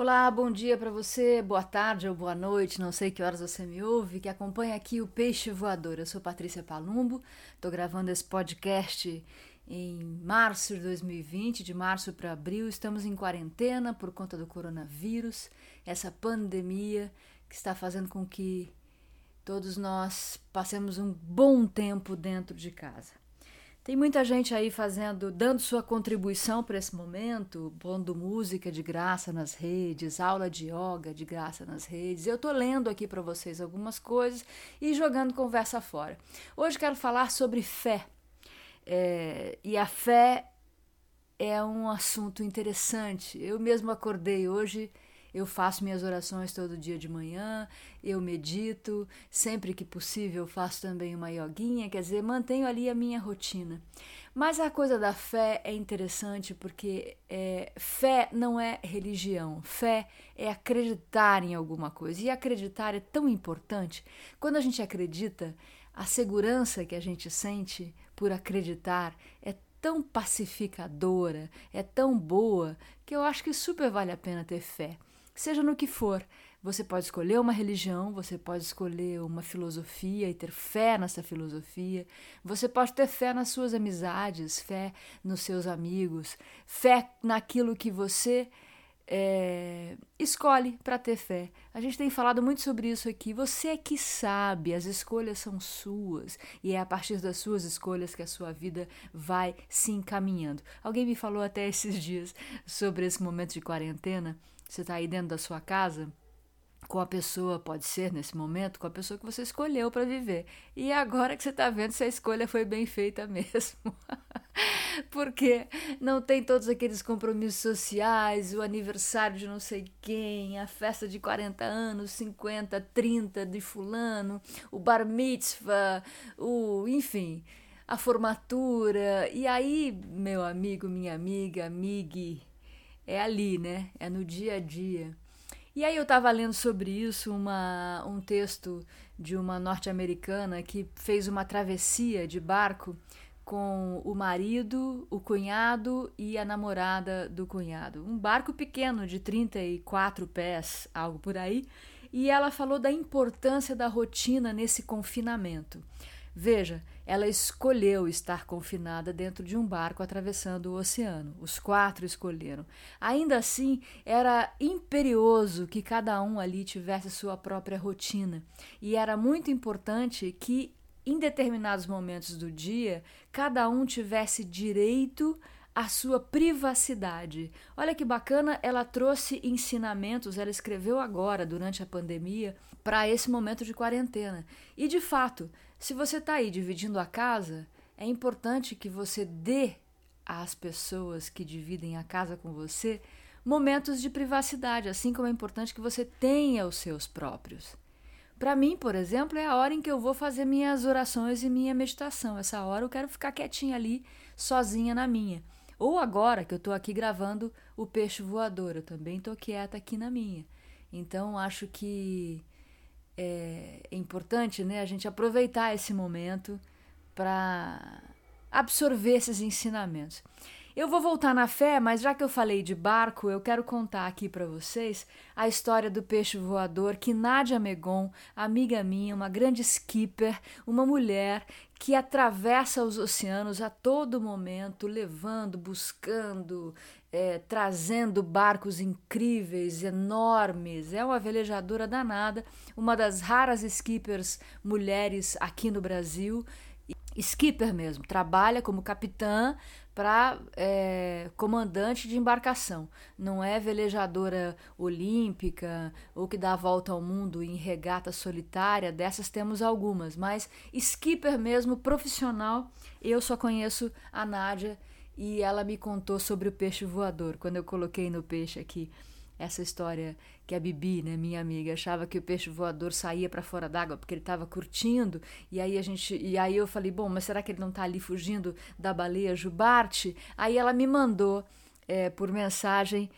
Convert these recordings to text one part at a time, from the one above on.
Olá, bom dia para você, boa tarde ou boa noite, não sei que horas você me ouve, que acompanha aqui o Peixe Voador. Eu sou Patrícia Palumbo, estou gravando esse podcast em março de 2020, de março para abril. Estamos em quarentena por conta do coronavírus, essa pandemia que está fazendo com que todos nós passemos um bom tempo dentro de casa. Tem muita gente aí fazendo, dando sua contribuição para esse momento, pondo música de graça nas redes, aula de yoga de graça nas redes. Eu tô lendo aqui para vocês algumas coisas e jogando conversa fora. Hoje quero falar sobre fé. É, e a fé é um assunto interessante. Eu mesmo acordei hoje eu faço minhas orações todo dia de manhã, eu medito, sempre que possível faço também uma yoguinha, quer dizer, mantenho ali a minha rotina. Mas a coisa da fé é interessante porque é, fé não é religião, fé é acreditar em alguma coisa. E acreditar é tão importante. Quando a gente acredita, a segurança que a gente sente por acreditar é tão pacificadora, é tão boa, que eu acho que super vale a pena ter fé seja no que for. Você pode escolher uma religião, você pode escolher uma filosofia e ter fé nessa filosofia. Você pode ter fé nas suas amizades, fé nos seus amigos, fé naquilo que você é, escolhe para ter fé. A gente tem falado muito sobre isso aqui. Você é que sabe, as escolhas são suas e é a partir das suas escolhas que a sua vida vai se encaminhando. Alguém me falou até esses dias sobre esse momento de quarentena você está aí dentro da sua casa com a pessoa, pode ser nesse momento, com a pessoa que você escolheu para viver. E agora que você está vendo se a escolha foi bem feita mesmo. Porque não tem todos aqueles compromissos sociais, o aniversário de não sei quem, a festa de 40 anos, 50, 30 de fulano, o bar mitzvah, o, enfim, a formatura. E aí, meu amigo, minha amiga, amigue, é ali, né? É no dia a dia. E aí eu estava lendo sobre isso uma, um texto de uma norte-americana que fez uma travessia de barco com o marido, o cunhado e a namorada do cunhado. Um barco pequeno de 34 pés, algo por aí. E ela falou da importância da rotina nesse confinamento. Veja, ela escolheu estar confinada dentro de um barco atravessando o oceano. Os quatro escolheram. Ainda assim, era imperioso que cada um ali tivesse sua própria rotina. E era muito importante que, em determinados momentos do dia, cada um tivesse direito à sua privacidade. Olha que bacana, ela trouxe ensinamentos, ela escreveu agora, durante a pandemia, para esse momento de quarentena. E de fato, se você está aí dividindo a casa, é importante que você dê às pessoas que dividem a casa com você momentos de privacidade, assim como é importante que você tenha os seus próprios. Para mim, por exemplo, é a hora em que eu vou fazer minhas orações e minha meditação. Essa hora eu quero ficar quietinha ali, sozinha na minha. Ou agora que eu estou aqui gravando o Peixe Voador, eu também estou quieta aqui na minha. Então acho que é, é importante né, a gente aproveitar esse momento para absorver esses ensinamentos. Eu vou voltar na fé, mas já que eu falei de barco, eu quero contar aqui para vocês a história do peixe voador que Nádia Megon, amiga minha, uma grande skipper, uma mulher que atravessa os oceanos a todo momento, levando, buscando, é, trazendo barcos incríveis, enormes. É uma velejadora danada, uma das raras skippers mulheres aqui no Brasil. Skipper mesmo, trabalha como capitã para é, comandante de embarcação. Não é velejadora olímpica ou que dá a volta ao mundo em regata solitária, dessas temos algumas, mas skipper mesmo, profissional, eu só conheço a Nádia e ela me contou sobre o peixe voador, quando eu coloquei no peixe aqui essa história que a Bibi, né, minha amiga, achava que o peixe voador saía para fora d'água porque ele estava curtindo, e aí a gente, e aí eu falei, bom, mas será que ele não está ali fugindo da baleia jubarte? Aí ela me mandou é, por mensagem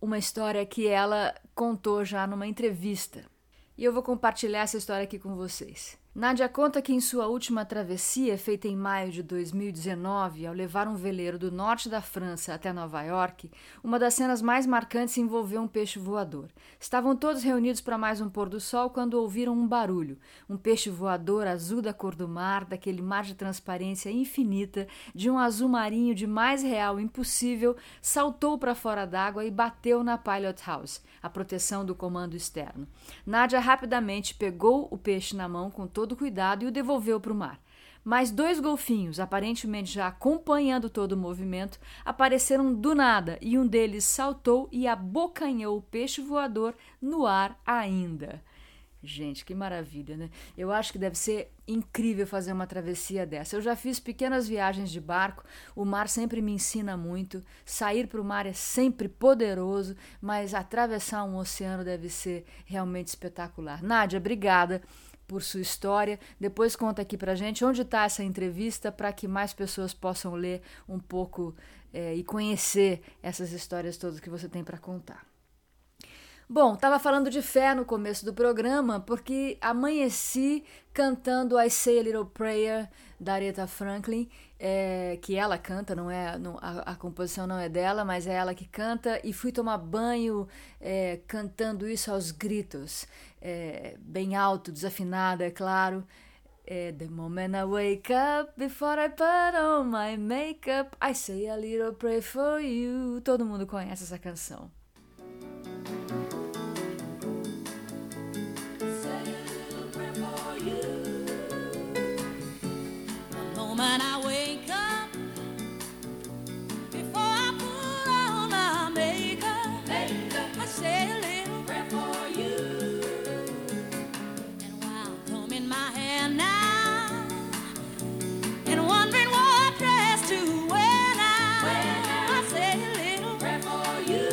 uma história que ela contou já numa entrevista. E eu vou compartilhar essa história aqui com vocês. Nádia conta que em sua última travessia, feita em maio de 2019, ao levar um veleiro do norte da França até Nova York, uma das cenas mais marcantes envolveu um peixe voador. Estavam todos reunidos para mais um pôr do sol quando ouviram um barulho. Um peixe voador azul da cor do mar, daquele mar de transparência infinita, de um azul marinho de mais real impossível, saltou para fora d'água e bateu na pilot house, a proteção do comando externo. Nádia rapidamente pegou o peixe na mão com todo todo cuidado e o devolveu para o mar. Mas dois golfinhos, aparentemente já acompanhando todo o movimento, apareceram do nada e um deles saltou e abocanhou o peixe voador no ar ainda. Gente, que maravilha, né? Eu acho que deve ser incrível fazer uma travessia dessa. Eu já fiz pequenas viagens de barco, o mar sempre me ensina muito. Sair para o mar é sempre poderoso, mas atravessar um oceano deve ser realmente espetacular. Nádia, obrigada por sua história. Depois conta aqui pra gente onde está essa entrevista para que mais pessoas possam ler um pouco é, e conhecer essas histórias todas que você tem para contar. Bom, estava falando de fé no começo do programa porque amanheci cantando I Say a Little Prayer da Aretha Franklin, é, que ela canta, não é não, a, a, composição não é dela, mas é ela que canta, e fui tomar banho é, cantando isso aos gritos, é, bem alto, desafinada, é claro. É, the moment I wake up, before I put on my makeup, I say a little prayer for you. Todo mundo conhece essa canção. I wake up, before I put on my I say a little prayer for you. And while combing my now, and wondering what dress to wear now, I say a little prayer for you.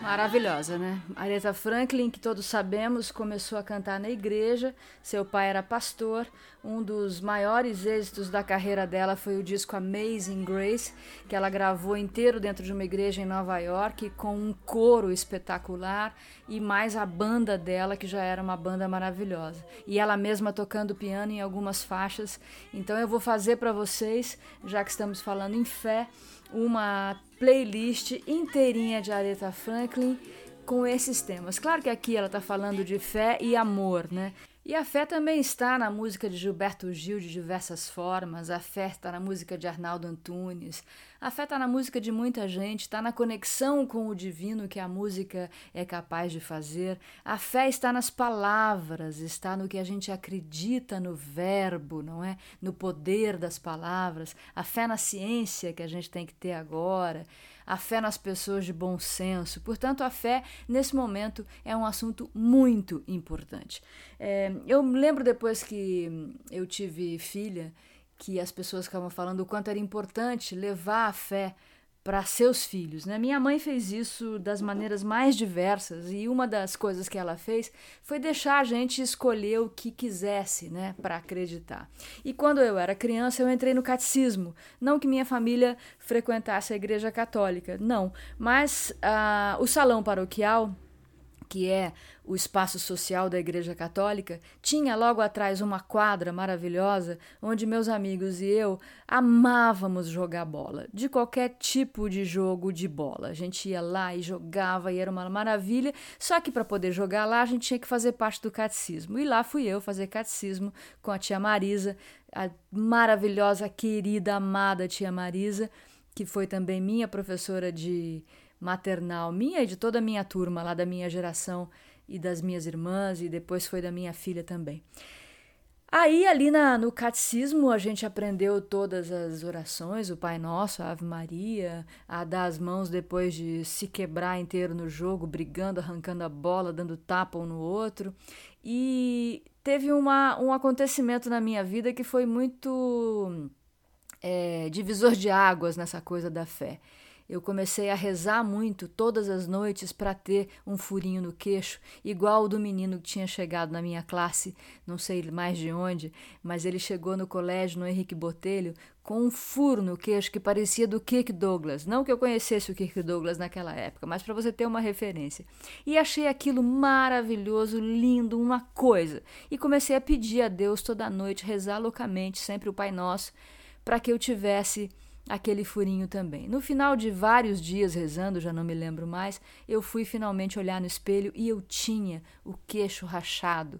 Maravilhosa, né? Aretha Franklin, que todos sabemos, começou a cantar na igreja. Seu pai era pastor. Um dos maiores êxitos da carreira dela foi o disco Amazing Grace, que ela gravou inteiro dentro de uma igreja em Nova York, com um coro espetacular e mais a banda dela, que já era uma banda maravilhosa. E ela mesma tocando piano em algumas faixas. Então eu vou fazer para vocês, já que estamos falando em fé, uma playlist inteirinha de Aretha Franklin com esses temas. Claro que aqui ela está falando de fé e amor, né? E a fé também está na música de Gilberto Gil de diversas formas, a fé está na música de Arnaldo Antunes, a fé está na música de muita gente, está na conexão com o divino que a música é capaz de fazer. A fé está nas palavras, está no que a gente acredita no verbo, não é? No poder das palavras. A fé na ciência que a gente tem que ter agora a fé nas pessoas de bom senso. Portanto, a fé, nesse momento, é um assunto muito importante. É, eu lembro depois que eu tive filha, que as pessoas ficavam falando o quanto era importante levar a fé para seus filhos. Né? Minha mãe fez isso das maneiras mais diversas e uma das coisas que ela fez foi deixar a gente escolher o que quisesse né, para acreditar. E quando eu era criança, eu entrei no catecismo. Não que minha família frequentasse a igreja católica, não, mas uh, o salão paroquial que é o espaço social da Igreja Católica, tinha logo atrás uma quadra maravilhosa onde meus amigos e eu amávamos jogar bola, de qualquer tipo de jogo de bola. A gente ia lá e jogava e era uma maravilha, só que para poder jogar lá a gente tinha que fazer parte do catecismo. E lá fui eu fazer catecismo com a tia Marisa, a maravilhosa, querida, amada tia Marisa, que foi também minha professora de maternal minha e de toda a minha turma lá da minha geração e das minhas irmãs e depois foi da minha filha também. Aí, ali na, no catecismo, a gente aprendeu todas as orações, o Pai Nosso, a Ave Maria, a dar as mãos depois de se quebrar inteiro no jogo, brigando, arrancando a bola, dando tapa um no outro. E teve uma, um acontecimento na minha vida que foi muito é, divisor de águas nessa coisa da fé. Eu comecei a rezar muito todas as noites para ter um furinho no queixo, igual o do menino que tinha chegado na minha classe, não sei mais de onde, mas ele chegou no colégio, no Henrique Botelho, com um furo no queixo que parecia do Kirk Douglas. Não que eu conhecesse o Kirk Douglas naquela época, mas para você ter uma referência. E achei aquilo maravilhoso, lindo, uma coisa. E comecei a pedir a Deus toda noite, rezar loucamente, sempre o Pai Nosso, para que eu tivesse aquele furinho também. No final de vários dias rezando, já não me lembro mais, eu fui finalmente olhar no espelho e eu tinha o queixo rachado,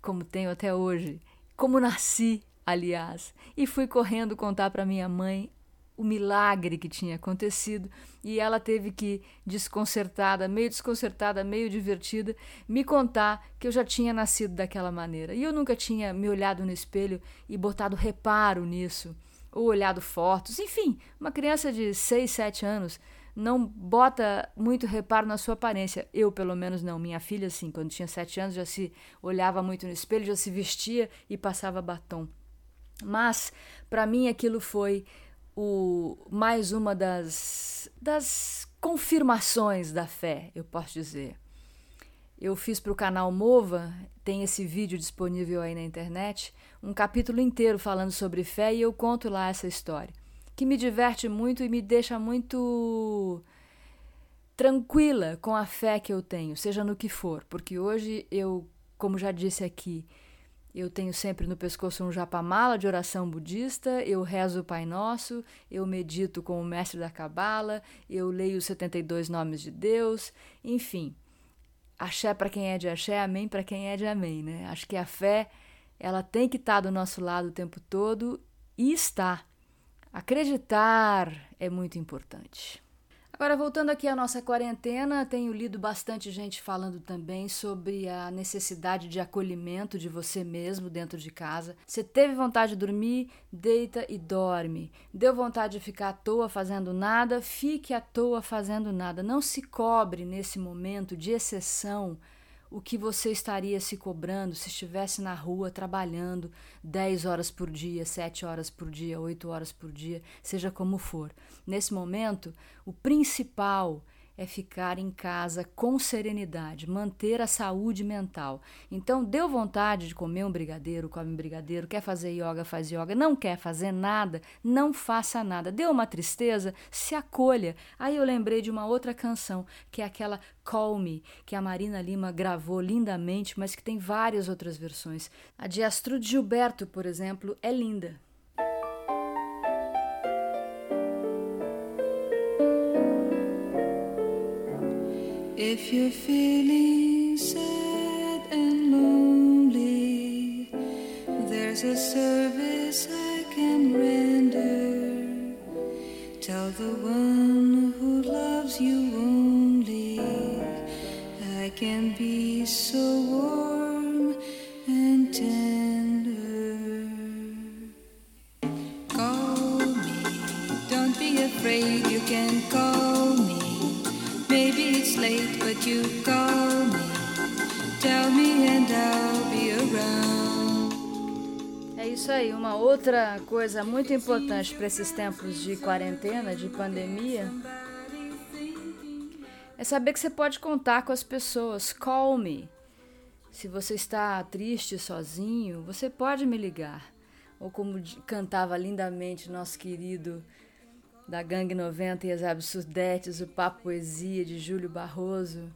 como tenho até hoje, como nasci, aliás, e fui correndo contar para minha mãe o milagre que tinha acontecido e ela teve que, desconcertada, meio desconcertada, meio divertida, me contar que eu já tinha nascido daquela maneira. E eu nunca tinha me olhado no espelho e botado reparo nisso ou olhado fotos, enfim, uma criança de 6, 7 anos não bota muito reparo na sua aparência. Eu, pelo menos, não. Minha filha, sim, quando tinha 7 anos, já se olhava muito no espelho, já se vestia e passava batom. Mas, para mim, aquilo foi o mais uma das, das confirmações da fé, eu posso dizer. Eu fiz para o canal Mova, tem esse vídeo disponível aí na internet, um capítulo inteiro falando sobre fé e eu conto lá essa história, que me diverte muito e me deixa muito tranquila com a fé que eu tenho, seja no que for, porque hoje eu, como já disse aqui, eu tenho sempre no pescoço um japamala de oração budista, eu rezo o Pai Nosso, eu medito com o mestre da Cabala, eu leio os 72 nomes de Deus, enfim. Axé para quem é de axé, amém para quem é de amém, né? Acho que a fé ela tem que estar do nosso lado o tempo todo e está. Acreditar é muito importante. Agora, voltando aqui à nossa quarentena, tenho lido bastante gente falando também sobre a necessidade de acolhimento de você mesmo dentro de casa. Você teve vontade de dormir, deita e dorme. Deu vontade de ficar à toa fazendo nada, fique à toa fazendo nada. Não se cobre nesse momento de exceção o que você estaria se cobrando se estivesse na rua trabalhando 10 horas por dia, 7 horas por dia, 8 horas por dia, seja como for. Nesse momento, o principal é ficar em casa com serenidade, manter a saúde mental. Então, deu vontade de comer um brigadeiro, come um brigadeiro, quer fazer yoga, faz yoga, não quer fazer nada, não faça nada. Deu uma tristeza, se acolha. Aí eu lembrei de uma outra canção, que é aquela Call Me, que a Marina Lima gravou lindamente, mas que tem várias outras versões. A de Astrud Gilberto, por exemplo, é linda. If you're feeling sad and lonely, there's a service I can render. Tell the one who loves you only, I can be so warm aí, uma outra coisa muito importante para esses tempos de quarentena, de pandemia, é saber que você pode contar com as pessoas. Call me. Se você está triste, sozinho, você pode me ligar. Ou como cantava lindamente nosso querido da Gangue 90 e as Absurdetes, o Papo Poesia de Júlio Barroso.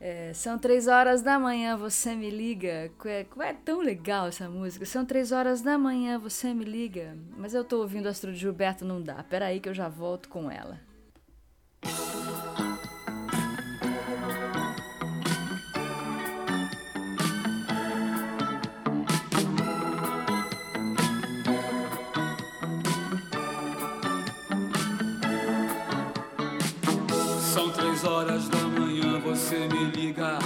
É, são três horas da manhã, você me liga. É, é, tão legal essa música. São três horas da manhã, você me liga. Mas eu tô ouvindo Astro de Gilberto, não dá. Peraí que eu já volto com ela. horas da você me liga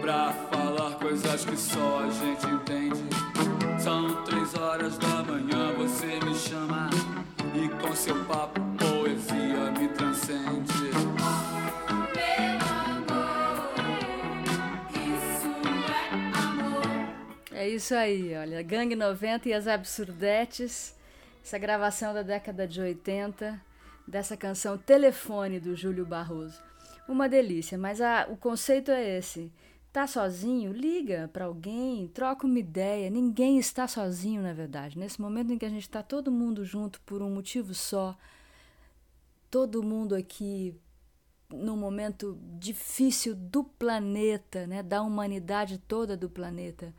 pra falar coisas que só a gente entende. São três horas da manhã você me chama e com seu papo poesia me transcende. É isso aí, olha, Gangue 90 e as Absurdetes, essa gravação da década de 80 dessa canção Telefone do Júlio Barroso. Uma delícia, mas a, o conceito é esse. Tá sozinho? Liga para alguém, troca uma ideia. Ninguém está sozinho, na verdade. Nesse momento em que a gente está todo mundo junto por um motivo só, todo mundo aqui num momento difícil do planeta, né, da humanidade toda do planeta.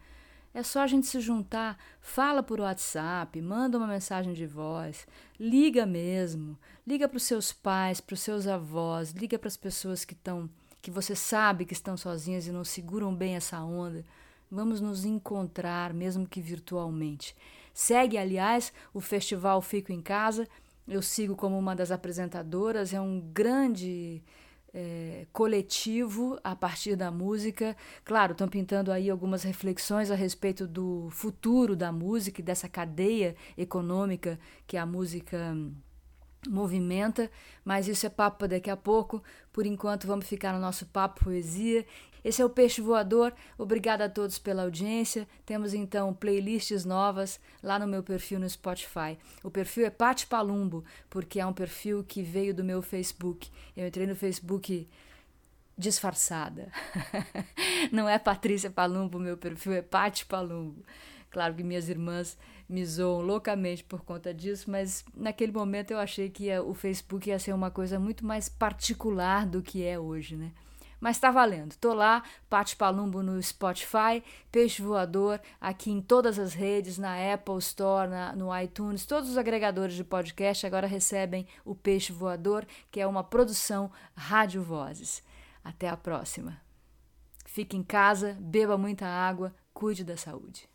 É só a gente se juntar, fala por WhatsApp, manda uma mensagem de voz, liga mesmo, liga para os seus pais, para os seus avós, liga para as pessoas que estão, que você sabe que estão sozinhas e não seguram bem essa onda. Vamos nos encontrar, mesmo que virtualmente. Segue, aliás, o festival Fico em Casa eu sigo como uma das apresentadoras, é um grande é, coletivo a partir da música. Claro, estão pintando aí algumas reflexões a respeito do futuro da música e dessa cadeia econômica que a música movimenta, mas isso é papo daqui a pouco. Por enquanto, vamos ficar no nosso papo poesia esse é o Peixe Voador. Obrigada a todos pela audiência. Temos então playlists novas lá no meu perfil no Spotify. O perfil é Pati Palumbo, porque é um perfil que veio do meu Facebook. Eu entrei no Facebook disfarçada. Não é Patrícia Palumbo, meu perfil é Pati Palumbo. Claro que minhas irmãs me zoam loucamente por conta disso, mas naquele momento eu achei que o Facebook ia ser uma coisa muito mais particular do que é hoje, né? Mas tá valendo. Tô lá, Pati Palumbo no Spotify, Peixe Voador aqui em todas as redes, na Apple Store, na, no iTunes, todos os agregadores de podcast agora recebem o Peixe Voador, que é uma produção Rádio Vozes. Até a próxima. Fique em casa, beba muita água, cuide da saúde.